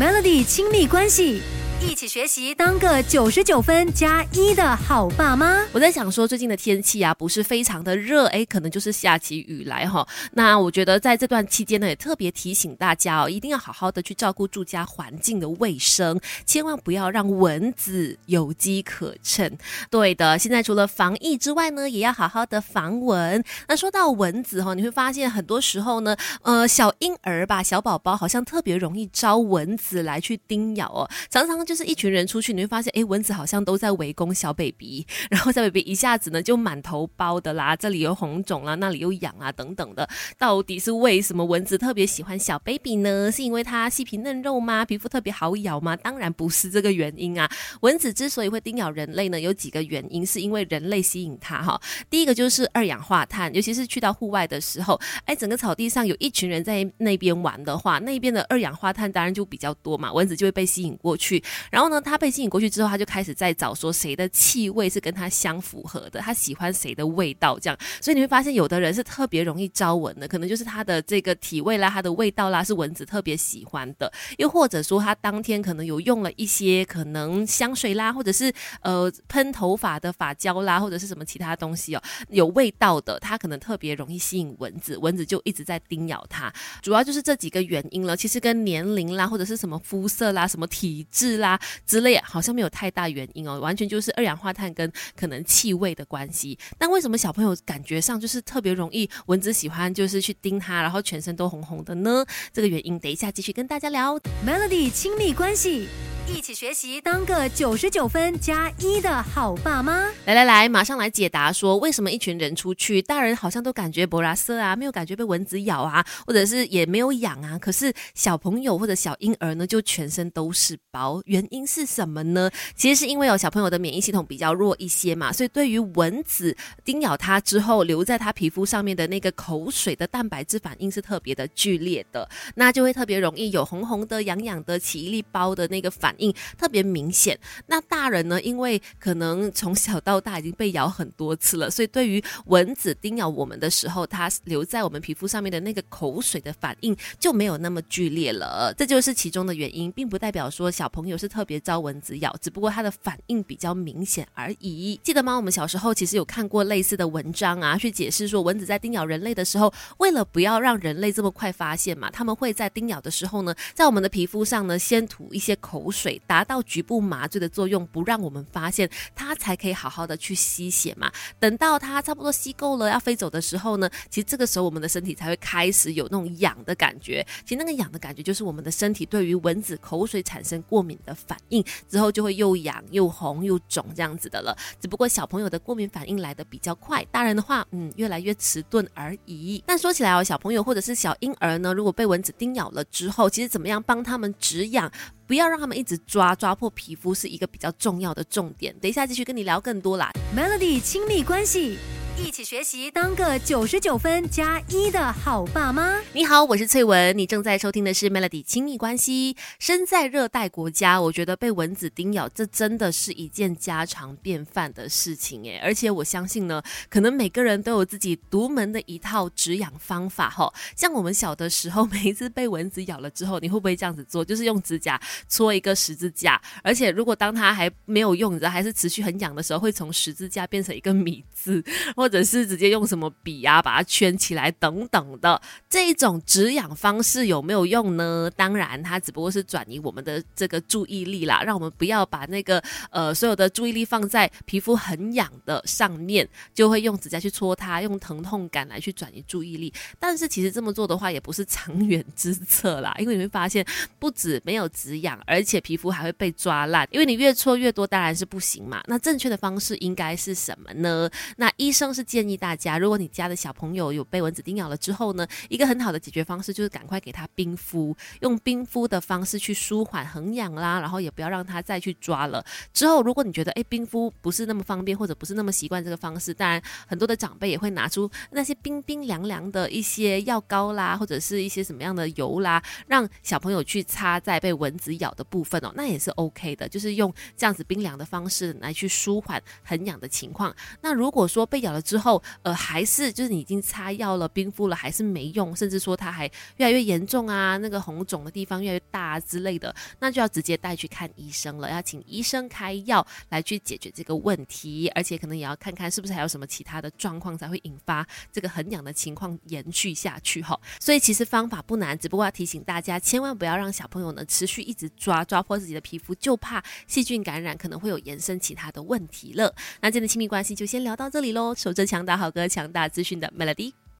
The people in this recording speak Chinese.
Melody 亲密关系。一起学习，当个九十九分加一的好爸妈。我在想说，最近的天气啊，不是非常的热，哎，可能就是下起雨来哈。那我觉得在这段期间呢，也特别提醒大家哦，一定要好好的去照顾住家环境的卫生，千万不要让蚊子有机可乘。对的，现在除了防疫之外呢，也要好好的防蚊。那说到蚊子哈，你会发现很多时候呢，呃，小婴儿吧，小宝宝好像特别容易招蚊子来去叮咬哦，常常。就是一群人出去，你会发现，哎，蚊子好像都在围攻小 baby，然后小 baby 一下子呢就满头包的啦，这里有红肿啦，那里又痒啊，等等的。到底是为什么蚊子特别喜欢小 baby 呢？是因为它细皮嫩肉吗？皮肤特别好咬吗？当然不是这个原因啊。蚊子之所以会叮咬人类呢，有几个原因，是因为人类吸引它哈。第一个就是二氧化碳，尤其是去到户外的时候，哎，整个草地上有一群人在那边玩的话，那边的二氧化碳当然就比较多嘛，蚊子就会被吸引过去。然后呢，他被吸引过去之后，他就开始在找说谁的气味是跟他相符合的，他喜欢谁的味道这样。所以你会发现，有的人是特别容易招蚊的，可能就是他的这个体味啦，他的味道啦是蚊子特别喜欢的。又或者说，他当天可能有用了一些可能香水啦，或者是呃喷头发的发胶啦，或者是什么其他东西哦，有味道的，他可能特别容易吸引蚊子，蚊子就一直在叮咬他。主要就是这几个原因了，其实跟年龄啦，或者是什么肤色啦，什么体质啦。啊之类好像没有太大原因哦，完全就是二氧化碳跟可能气味的关系。但为什么小朋友感觉上就是特别容易蚊子喜欢就是去叮他，然后全身都红红的呢？这个原因等一下继续跟大家聊。Melody 亲密关系。一起学习，当个九十九分加一的好爸妈。来来来，马上来解答说，为什么一群人出去，大人好像都感觉博拉色啊，没有感觉被蚊子咬啊，或者是也没有痒啊，可是小朋友或者小婴儿呢，就全身都是包。原因是什么呢？其实是因为有小朋友的免疫系统比较弱一些嘛，所以对于蚊子叮咬他之后留在他皮肤上面的那个口水的蛋白质反应是特别的剧烈的，那就会特别容易有红红的、痒痒的起一粒包的那个反。应特别明显。那大人呢？因为可能从小到大已经被咬很多次了，所以对于蚊子叮咬我们的时候，它留在我们皮肤上面的那个口水的反应就没有那么剧烈了。这就是其中的原因，并不代表说小朋友是特别招蚊子咬，只不过它的反应比较明显而已。记得吗？我们小时候其实有看过类似的文章啊，去解释说蚊子在叮咬人类的时候，为了不要让人类这么快发现嘛，他们会在叮咬的时候呢，在我们的皮肤上呢，先吐一些口水。达到局部麻醉的作用，不让我们发现，它才可以好好的去吸血嘛。等到它差不多吸够了要飞走的时候呢，其实这个时候我们的身体才会开始有那种痒的感觉。其实那个痒的感觉就是我们的身体对于蚊子口水产生过敏的反应，之后就会又痒又红又肿这样子的了。只不过小朋友的过敏反应来的比较快，大人的话，嗯，越来越迟钝而已。但说起来哦，小朋友或者是小婴儿呢，如果被蚊子叮咬了之后，其实怎么样帮他们止痒？不要让他们一直抓抓破皮肤，是一个比较重要的重点。等一下继续跟你聊更多啦，Melody 亲密关系。一起学习，当个九十九分加一的好爸妈。你好，我是翠文，你正在收听的是 Melody 亲密关系。身在热带国家，我觉得被蚊子叮咬，这真的是一件家常便饭的事情诶。而且我相信呢，可能每个人都有自己独门的一套止痒方法哈。像我们小的时候，每一次被蚊子咬了之后，你会不会这样子做？就是用指甲搓一个十字架，而且如果当它还没有用，你知道还是持续很痒的时候，会从十字架变成一个米字，或者是直接用什么笔啊把它圈起来等等的这种止痒方式有没有用呢？当然，它只不过是转移我们的这个注意力啦，让我们不要把那个呃所有的注意力放在皮肤很痒的上面，就会用指甲去戳它，用疼痛感来去转移注意力。但是其实这么做的话，也不是长远之策啦，因为你会发现不止没有止痒，而且皮肤还会被抓烂，因为你越搓越多，当然是不行嘛。那正确的方式应该是什么呢？那医生是。建议大家，如果你家的小朋友有被蚊子叮咬了之后呢，一个很好的解决方式就是赶快给他冰敷，用冰敷的方式去舒缓痕痒啦，然后也不要让他再去抓了。之后，如果你觉得哎冰敷不是那么方便，或者不是那么习惯这个方式，当然很多的长辈也会拿出那些冰冰凉凉的一些药膏啦，或者是一些什么样的油啦，让小朋友去擦在被蚊子咬的部分哦，那也是 OK 的，就是用这样子冰凉的方式来去舒缓痕痒的情况。那如果说被咬了，之后，呃，还是就是你已经擦药了、冰敷了，还是没用，甚至说它还越来越严重啊，那个红肿的地方越来越大之类的，那就要直接带去看医生了，要请医生开药来去解决这个问题，而且可能也要看看是不是还有什么其他的状况才会引发这个很痒的情况延续下去哈。所以其实方法不难，只不过要提醒大家，千万不要让小朋友呢持续一直抓抓破自己的皮肤，就怕细菌感染可能会有延伸其他的问题了。那今天的亲密关系就先聊到这里喽。守着强大好歌、强大资讯的 Melody。